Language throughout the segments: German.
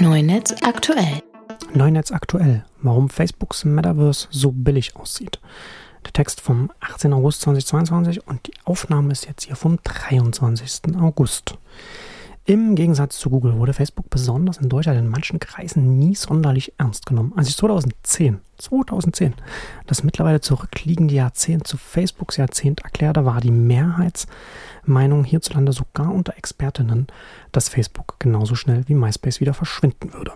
Neunetz aktuell. Neunetz aktuell. Warum Facebooks Metaverse so billig aussieht. Der Text vom 18. August 2022 und die Aufnahme ist jetzt hier vom 23. August. Im Gegensatz zu Google wurde Facebook besonders in Deutschland in manchen Kreisen nie sonderlich ernst genommen. Als ich 2010, 2010, das mittlerweile zurückliegende Jahrzehnt zu Facebooks Jahrzehnt erklärte, war die Mehrheitsmeinung hierzulande sogar unter Expertinnen, dass Facebook genauso schnell wie MySpace wieder verschwinden würde.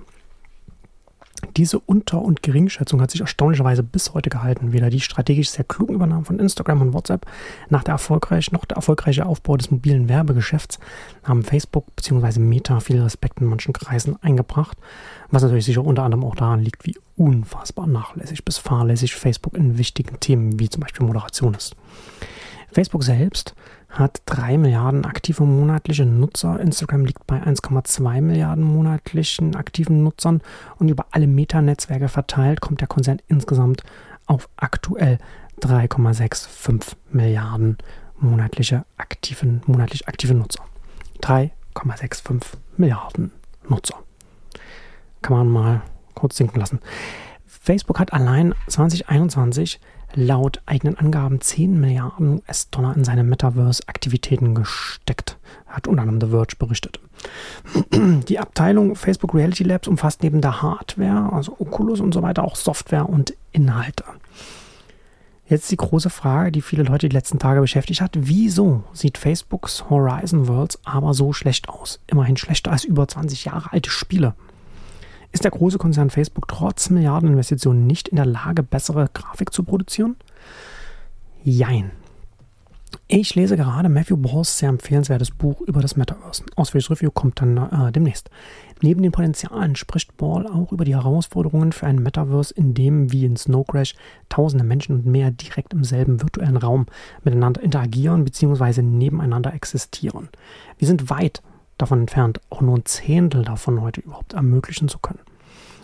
Diese Unter- und Geringschätzung hat sich erstaunlicherweise bis heute gehalten. Weder die strategisch sehr klugen Übernahmen von Instagram und WhatsApp nach der erfolgreich, noch der erfolgreiche Aufbau des mobilen Werbegeschäfts haben Facebook bzw. Meta viel Respekt in manchen Kreisen eingebracht, was natürlich sicher unter anderem auch daran liegt, wie unfassbar nachlässig bis fahrlässig Facebook in wichtigen Themen wie zum Beispiel Moderation ist. Facebook selbst hat 3 Milliarden aktive monatliche Nutzer. Instagram liegt bei 1,2 Milliarden monatlichen aktiven Nutzern und über alle Meta-Netzwerke verteilt kommt der Konzern insgesamt auf aktuell 3,65 Milliarden monatliche aktiven, monatlich aktive Nutzer. 3,65 Milliarden Nutzer. Kann man mal kurz sinken lassen. Facebook hat allein 2021 laut eigenen Angaben 10 Milliarden US-Dollar in seine Metaverse-Aktivitäten gesteckt, hat unter anderem The Verge berichtet. Die Abteilung Facebook Reality Labs umfasst neben der Hardware, also Oculus und so weiter, auch Software und Inhalte. Jetzt die große Frage, die viele Leute die letzten Tage beschäftigt hat. Wieso sieht Facebooks Horizon Worlds aber so schlecht aus? Immerhin schlechter als über 20 Jahre alte Spiele. Ist der große Konzern Facebook trotz Milliardeninvestitionen nicht in der Lage, bessere Grafik zu produzieren? Jein. Ich lese gerade Matthew Balls sehr empfehlenswertes Buch über das Metaverse. Ausführliches Review kommt dann äh, demnächst. Neben den Potenzialen spricht Ball auch über die Herausforderungen für ein Metaverse, in dem wie in Snow Crash tausende Menschen und mehr direkt im selben virtuellen Raum miteinander interagieren bzw. nebeneinander existieren. Wir sind weit davon entfernt, auch nur ein Zehntel davon heute überhaupt ermöglichen zu können.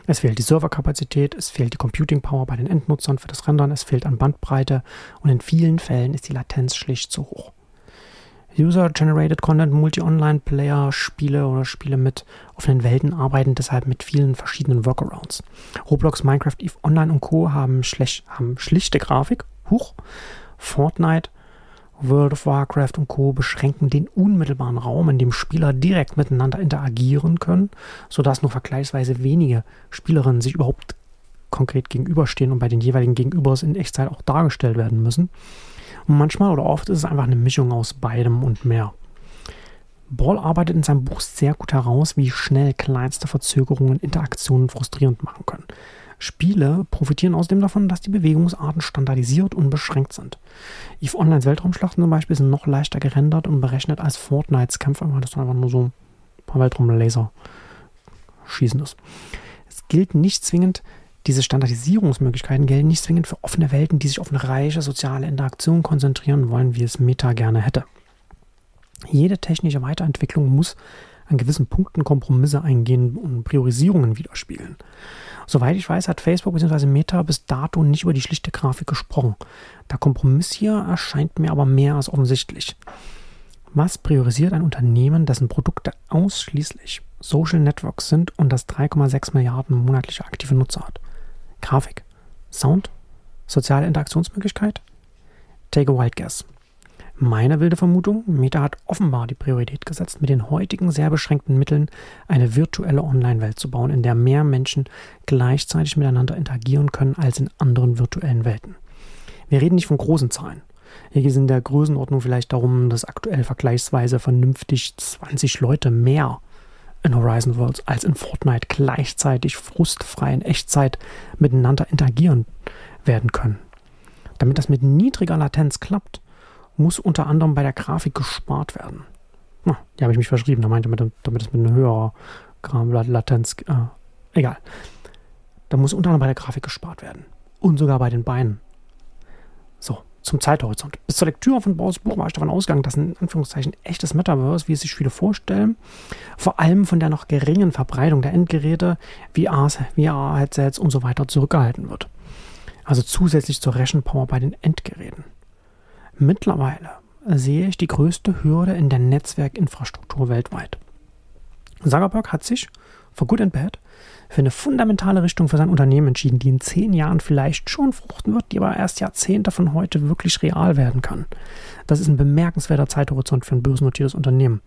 Es fehlt die Serverkapazität, es fehlt die Computing Power bei den Endnutzern für das Rendern, es fehlt an Bandbreite und in vielen Fällen ist die Latenz schlicht zu hoch. User-Generated Content, Multi-Online-Player, Spiele oder Spiele mit offenen Welten arbeiten deshalb mit vielen verschiedenen Workarounds. Roblox, Minecraft, Eve Online und Co. haben, haben schlichte Grafik, hoch. Fortnite World of Warcraft und Co. beschränken den unmittelbaren Raum, in dem Spieler direkt miteinander interagieren können, sodass nur vergleichsweise wenige Spielerinnen sich überhaupt konkret gegenüberstehen und bei den jeweiligen Gegenübers in Echtzeit auch dargestellt werden müssen. Und manchmal oder oft ist es einfach eine Mischung aus beidem und mehr. Ball arbeitet in seinem Buch sehr gut heraus, wie schnell kleinste Verzögerungen Interaktionen frustrierend machen können. Spiele profitieren außerdem davon, dass die Bewegungsarten standardisiert und beschränkt sind. EVE Onlines Weltraumschlachten zum Beispiel sind noch leichter gerendert und berechnet als Fortnites Kämpfe, weil das einfach nur so ein paar Weltraumlaser schießen ist. Es gilt nicht zwingend, diese Standardisierungsmöglichkeiten gelten nicht zwingend für offene Welten, die sich auf eine reiche soziale Interaktion konzentrieren wollen, wie es Meta gerne hätte. Jede technische Weiterentwicklung muss an gewissen Punkten Kompromisse eingehen und Priorisierungen widerspiegeln. Soweit ich weiß, hat Facebook bzw. Meta bis dato nicht über die schlichte Grafik gesprochen. Der Kompromiss hier erscheint mir aber mehr als offensichtlich. Was priorisiert ein Unternehmen, dessen Produkte ausschließlich Social Networks sind und das 3,6 Milliarden monatliche aktive Nutzer hat? Grafik, Sound, soziale Interaktionsmöglichkeit? Take a wild guess. Meine wilde Vermutung, Meta hat offenbar die Priorität gesetzt, mit den heutigen sehr beschränkten Mitteln eine virtuelle Online-Welt zu bauen, in der mehr Menschen gleichzeitig miteinander interagieren können als in anderen virtuellen Welten. Wir reden nicht von großen Zahlen. Hier geht es in der Größenordnung vielleicht darum, dass aktuell vergleichsweise vernünftig 20 Leute mehr in Horizon Worlds als in Fortnite gleichzeitig frustfrei in Echtzeit miteinander interagieren werden können. Damit das mit niedriger Latenz klappt, muss unter anderem bei der Grafik gespart werden. Na, die habe ich mich verschrieben, da meinte damit, damit es mit einer höherer Latenz, äh, egal. Da muss unter anderem bei der Grafik gespart werden. Und sogar bei den Beinen. So, zum Zeithorizont. Bis zur Lektüre von Baus Buch war ich davon ausgegangen, dass ein Anführungszeichen echtes Metaverse, wie es sich viele vorstellen, vor allem von der noch geringen Verbreitung der Endgeräte, VR-Headsets und so weiter zurückgehalten wird. Also zusätzlich zur Rechenpower bei den Endgeräten. Mittlerweile sehe ich die größte Hürde in der Netzwerkinfrastruktur weltweit. Zuckerberg hat sich for good and bad, für eine fundamentale Richtung für sein Unternehmen entschieden, die in zehn Jahren vielleicht schon fruchten wird, die aber erst Jahrzehnte von heute wirklich real werden kann. Das ist ein bemerkenswerter Zeithorizont für ein börsennotiertes Unternehmen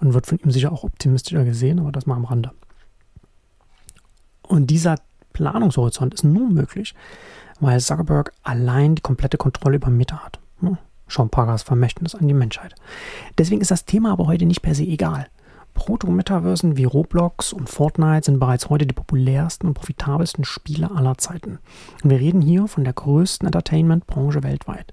und wird von ihm sicher auch optimistischer gesehen, aber das mal am Rande. Und dieser Planungshorizont ist nur möglich, weil Zuckerberg allein die komplette Kontrolle über Meta hat. Sean Parkers Vermächtnis an die Menschheit. Deswegen ist das Thema aber heute nicht per se egal. Proto-Metaversen wie Roblox und Fortnite sind bereits heute die populärsten und profitabelsten Spiele aller Zeiten. Und wir reden hier von der größten Entertainment-Branche weltweit.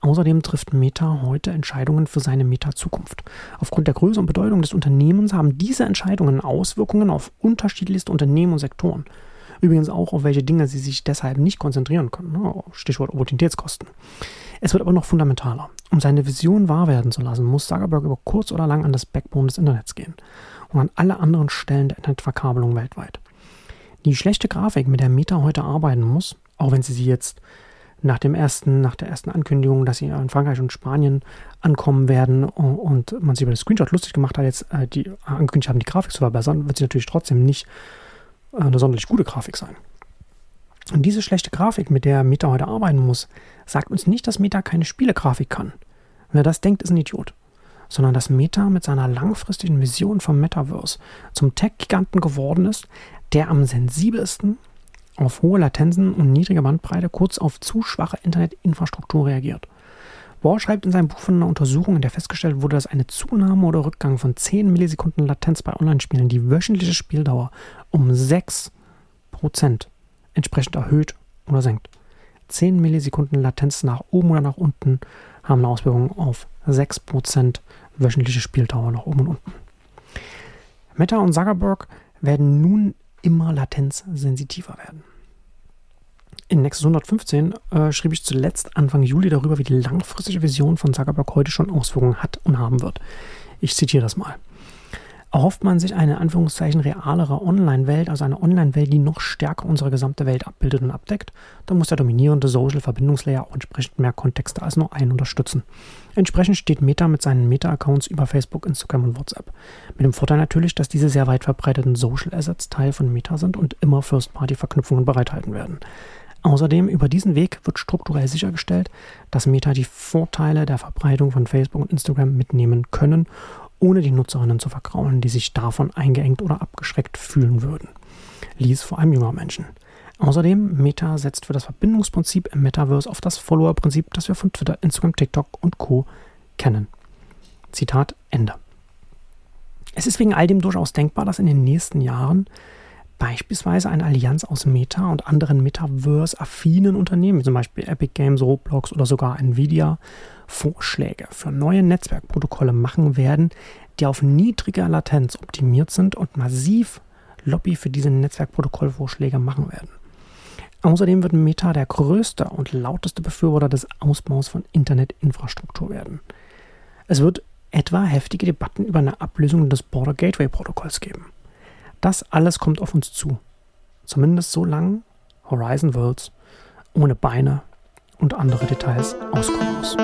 Außerdem trifft Meta heute Entscheidungen für seine Meta-Zukunft. Aufgrund der Größe und Bedeutung des Unternehmens haben diese Entscheidungen Auswirkungen auf unterschiedlichste Unternehmen und Sektoren. Übrigens auch auf welche Dinge sie sich deshalb nicht konzentrieren können. Ne? Stichwort Opportunitätskosten. Es wird aber noch fundamentaler. Um seine Vision wahr werden zu lassen, muss Zuckerberg über kurz oder lang an das Backbone des Internets gehen und an alle anderen Stellen der Internetverkabelung weltweit. Die schlechte Grafik, mit der Meta heute arbeiten muss, auch wenn sie sie jetzt nach dem ersten, nach der ersten Ankündigung, dass sie in Frankreich und Spanien ankommen werden und man sich über das Screenshot lustig gemacht hat, jetzt äh, die angekündigt haben, die Grafik zu verbessern, wird sie natürlich trotzdem nicht äh, eine sonderlich gute Grafik sein. Und diese schlechte Grafik, mit der Meta heute arbeiten muss, sagt uns nicht, dass Meta keine Spielegrafik kann. Wer das denkt, ist ein Idiot. Sondern dass Meta mit seiner langfristigen Vision vom Metaverse zum Tech-Giganten geworden ist, der am sensibelsten auf hohe Latenzen und niedrige Bandbreite kurz auf zu schwache Internetinfrastruktur reagiert. Bohr schreibt in seinem Buch von einer Untersuchung, in der festgestellt wurde, dass eine Zunahme oder Rückgang von 10 Millisekunden Latenz bei Online-Spielen die wöchentliche Spieldauer um 6% entsprechend erhöht oder senkt. 10 Millisekunden Latenz nach oben oder nach unten haben eine Auswirkung auf 6% wöchentliche Spieldauer nach oben und unten. Meta und Zuckerberg werden nun immer latenzsensitiver werden. In Nexus 115 äh, schrieb ich zuletzt Anfang Juli darüber, wie die langfristige Vision von Zuckerberg heute schon Auswirkungen hat und haben wird. Ich zitiere das mal. Erhofft man sich eine Anführungszeichen realere Online-Welt, also eine Online-Welt, die noch stärker unsere gesamte Welt abbildet und abdeckt, dann muss der dominierende Social-Verbindungslayer auch entsprechend mehr Kontexte als nur einen unterstützen. Entsprechend steht Meta mit seinen Meta-Accounts über Facebook, Instagram und WhatsApp. Mit dem Vorteil natürlich, dass diese sehr weit verbreiteten Social Assets Teil von Meta sind und immer First-Party-Verknüpfungen bereithalten werden. Außerdem über diesen Weg wird strukturell sichergestellt, dass Meta die Vorteile der Verbreitung von Facebook und Instagram mitnehmen können, ohne die Nutzerinnen zu vergraulen, die sich davon eingeengt oder abgeschreckt fühlen würden. Lies vor allem junger Menschen. Außerdem, Meta setzt für das Verbindungsprinzip im Metaverse auf das Follower-Prinzip, das wir von Twitter, Instagram, TikTok und Co. kennen. Zitat Ende. Es ist wegen all dem durchaus denkbar, dass in den nächsten Jahren beispielsweise eine Allianz aus Meta und anderen Metaverse-affinen Unternehmen, wie zum Beispiel Epic Games, Roblox oder sogar Nvidia, Vorschläge für neue Netzwerkprotokolle machen werden, die auf niedriger Latenz optimiert sind und massiv Lobby für diese Netzwerkprotokollvorschläge machen werden. Außerdem wird Meta der größte und lauteste Befürworter des Ausbaus von Internetinfrastruktur werden. Es wird etwa heftige Debatten über eine Ablösung des Border Gateway Protokolls geben. Das alles kommt auf uns zu. Zumindest so lange Horizon Worlds ohne Beine und andere Details auskommen muss.